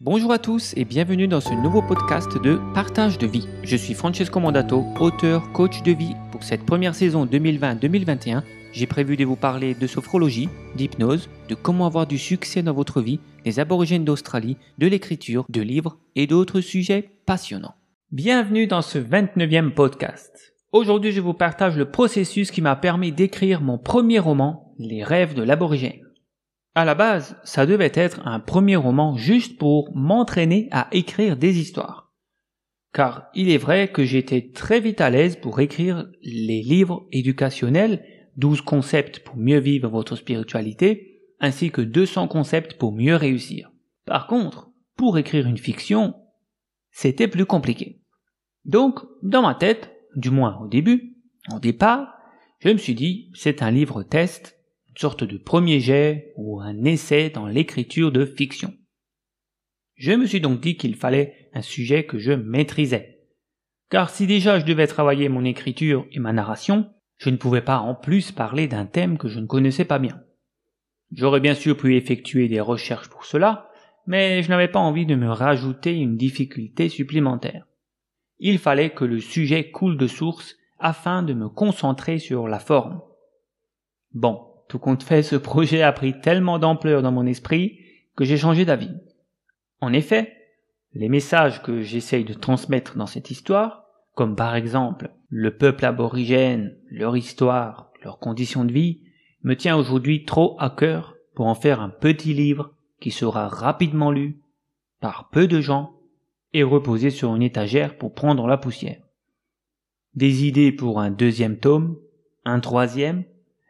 Bonjour à tous et bienvenue dans ce nouveau podcast de Partage de vie. Je suis Francesco Mandato, auteur, coach de vie. Pour cette première saison 2020-2021, j'ai prévu de vous parler de sophrologie, d'hypnose, de comment avoir du succès dans votre vie, des aborigènes d'Australie, de l'écriture, de livres et d'autres sujets passionnants. Bienvenue dans ce 29e podcast. Aujourd'hui, je vous partage le processus qui m'a permis d'écrire mon premier roman, Les rêves de l'aborigène. À la base, ça devait être un premier roman juste pour m'entraîner à écrire des histoires. Car il est vrai que j'étais très vite à l'aise pour écrire les livres éducationnels, 12 concepts pour mieux vivre votre spiritualité, ainsi que 200 concepts pour mieux réussir. Par contre, pour écrire une fiction, c'était plus compliqué. Donc, dans ma tête, du moins au début, au départ, je me suis dit, c'est un livre test sorte de premier jet ou un essai dans l'écriture de fiction. Je me suis donc dit qu'il fallait un sujet que je maîtrisais. Car si déjà je devais travailler mon écriture et ma narration, je ne pouvais pas en plus parler d'un thème que je ne connaissais pas bien. J'aurais bien sûr pu effectuer des recherches pour cela, mais je n'avais pas envie de me rajouter une difficulté supplémentaire. Il fallait que le sujet coule de source afin de me concentrer sur la forme. Bon, tout compte fait, ce projet a pris tellement d'ampleur dans mon esprit que j'ai changé d'avis. En effet, les messages que j'essaye de transmettre dans cette histoire, comme par exemple le peuple aborigène, leur histoire, leurs conditions de vie, me tient aujourd'hui trop à cœur pour en faire un petit livre qui sera rapidement lu par peu de gens et reposé sur une étagère pour prendre la poussière. Des idées pour un deuxième tome, un troisième,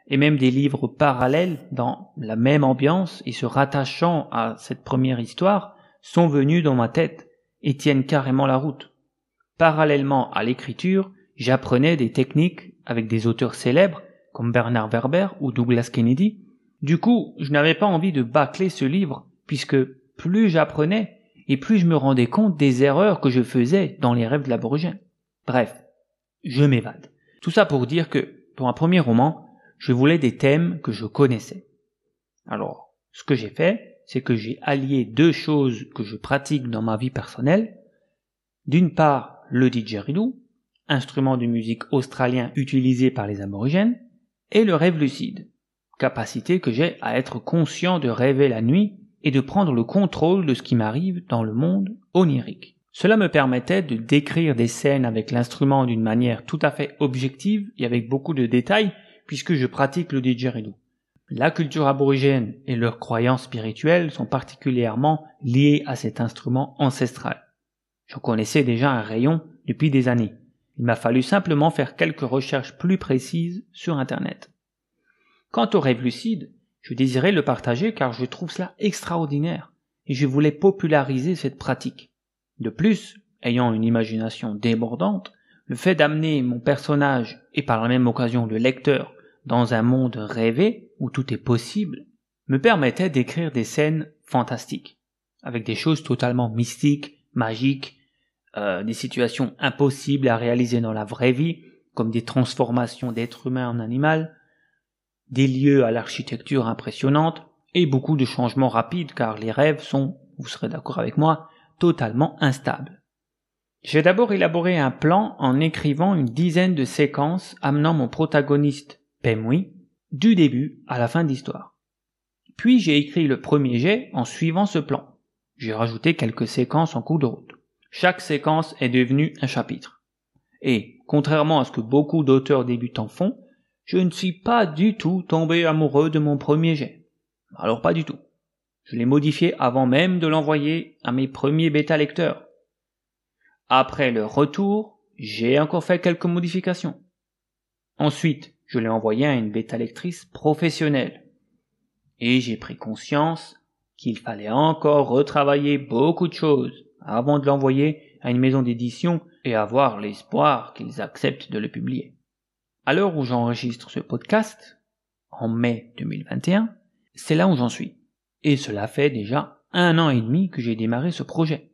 et même des livres parallèles dans la même ambiance et se rattachant à cette première histoire sont venus dans ma tête et tiennent carrément la route. Parallèlement à l'écriture, j'apprenais des techniques avec des auteurs célèbres comme Bernard Werber ou Douglas Kennedy. Du coup, je n'avais pas envie de bâcler ce livre puisque plus j'apprenais et plus je me rendais compte des erreurs que je faisais dans les rêves de l'aborigène. Bref, je m'évade. Tout ça pour dire que, pour un premier roman, je voulais des thèmes que je connaissais. Alors, ce que j'ai fait, c'est que j'ai allié deux choses que je pratique dans ma vie personnelle. D'une part, le didgeridoo, instrument de musique australien utilisé par les aborigènes, et le rêve lucide, capacité que j'ai à être conscient de rêver la nuit et de prendre le contrôle de ce qui m'arrive dans le monde onirique. Cela me permettait de décrire des scènes avec l'instrument d'une manière tout à fait objective et avec beaucoup de détails puisque je pratique le didgeridoo. La culture aborigène et leurs croyances spirituelles sont particulièrement liées à cet instrument ancestral. Je connaissais déjà un rayon depuis des années. Il m'a fallu simplement faire quelques recherches plus précises sur Internet. Quant au rêve lucide, je désirais le partager car je trouve cela extraordinaire et je voulais populariser cette pratique. De plus, ayant une imagination débordante, le fait d'amener mon personnage et par la même occasion le lecteur dans un monde rêvé où tout est possible, me permettait d'écrire des scènes fantastiques, avec des choses totalement mystiques, magiques, euh, des situations impossibles à réaliser dans la vraie vie, comme des transformations d'êtres humains en animal, des lieux à l'architecture impressionnante, et beaucoup de changements rapides car les rêves sont, vous serez d'accord avec moi, totalement instables. J'ai d'abord élaboré un plan en écrivant une dizaine de séquences amenant mon protagoniste Pemui, du début à la fin de l'histoire. Puis j'ai écrit le premier jet en suivant ce plan. J'ai rajouté quelques séquences en cours de route. Chaque séquence est devenue un chapitre. Et, contrairement à ce que beaucoup d'auteurs débutants font, je ne suis pas du tout tombé amoureux de mon premier jet. Alors pas du tout. Je l'ai modifié avant même de l'envoyer à mes premiers bêta lecteurs. Après le retour, j'ai encore fait quelques modifications. Ensuite, je l'ai envoyé à une bêta lectrice professionnelle. Et j'ai pris conscience qu'il fallait encore retravailler beaucoup de choses avant de l'envoyer à une maison d'édition et avoir l'espoir qu'ils acceptent de le publier. À l'heure où j'enregistre ce podcast, en mai 2021, c'est là où j'en suis. Et cela fait déjà un an et demi que j'ai démarré ce projet.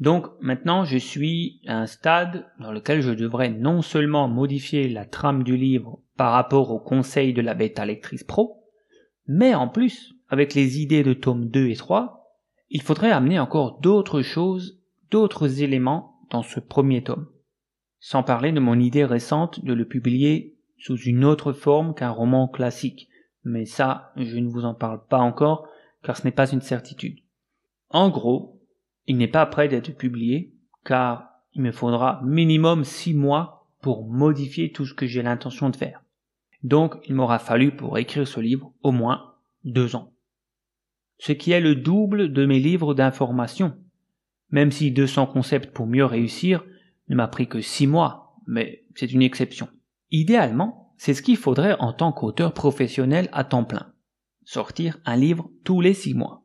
Donc maintenant je suis à un stade dans lequel je devrais non seulement modifier la trame du livre par rapport au conseil de la bêta lectrice pro, mais en plus, avec les idées de tome 2 et 3, il faudrait amener encore d'autres choses, d'autres éléments dans ce premier tome. Sans parler de mon idée récente de le publier sous une autre forme qu'un roman classique. Mais ça, je ne vous en parle pas encore, car ce n'est pas une certitude. En gros, il n'est pas prêt d'être publié, car il me faudra minimum six mois pour modifier tout ce que j'ai l'intention de faire. Donc, il m'aura fallu pour écrire ce livre au moins deux ans. Ce qui est le double de mes livres d'information. Même si 200 concepts pour mieux réussir ne m'a pris que six mois, mais c'est une exception. Idéalement, c'est ce qu'il faudrait en tant qu'auteur professionnel à temps plein. Sortir un livre tous les six mois.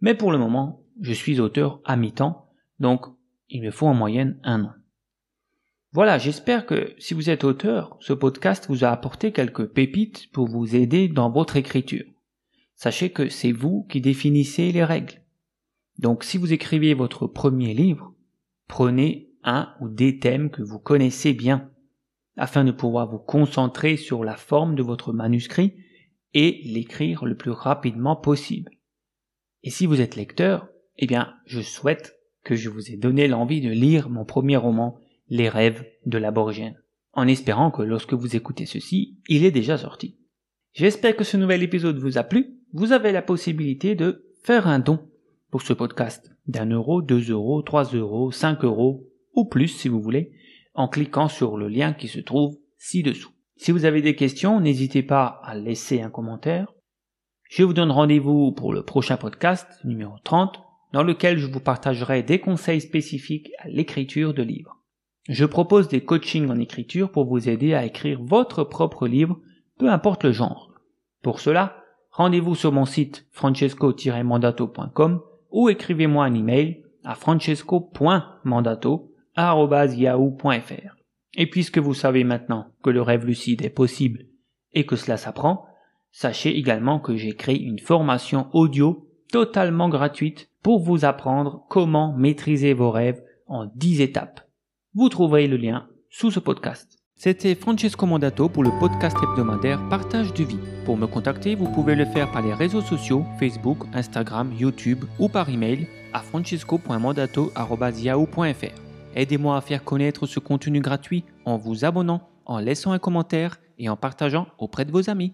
Mais pour le moment, je suis auteur à mi-temps, donc il me faut en moyenne un an. Voilà, j'espère que si vous êtes auteur, ce podcast vous a apporté quelques pépites pour vous aider dans votre écriture. Sachez que c'est vous qui définissez les règles. Donc si vous écrivez votre premier livre, prenez un ou des thèmes que vous connaissez bien, afin de pouvoir vous concentrer sur la forme de votre manuscrit et l'écrire le plus rapidement possible. Et si vous êtes lecteur, eh bien, je souhaite que je vous ai donné l'envie de lire mon premier roman, Les rêves de l'aborigène, en espérant que lorsque vous écoutez ceci, il est déjà sorti. J'espère que ce nouvel épisode vous a plu. Vous avez la possibilité de faire un don pour ce podcast d'un euro, deux euros, trois euros, cinq euros ou plus si vous voulez, en cliquant sur le lien qui se trouve ci-dessous. Si vous avez des questions, n'hésitez pas à laisser un commentaire. Je vous donne rendez-vous pour le prochain podcast numéro 30 dans lequel je vous partagerai des conseils spécifiques à l'écriture de livres. Je propose des coachings en écriture pour vous aider à écrire votre propre livre, peu importe le genre. Pour cela, rendez-vous sur mon site francesco-mandato.com ou écrivez-moi un email à francesco.mandato.yahoo.fr. Et puisque vous savez maintenant que le rêve lucide est possible et que cela s'apprend, sachez également que j'ai créé une formation audio totalement gratuite pour vous apprendre comment maîtriser vos rêves en 10 étapes. Vous trouverez le lien sous ce podcast. C'était Francesco Mandato pour le podcast hebdomadaire Partage de vie. Pour me contacter, vous pouvez le faire par les réseaux sociaux Facebook, Instagram, YouTube ou par email à francesco.mandato.yahoo.fr. Aidez-moi à faire connaître ce contenu gratuit en vous abonnant, en laissant un commentaire et en partageant auprès de vos amis.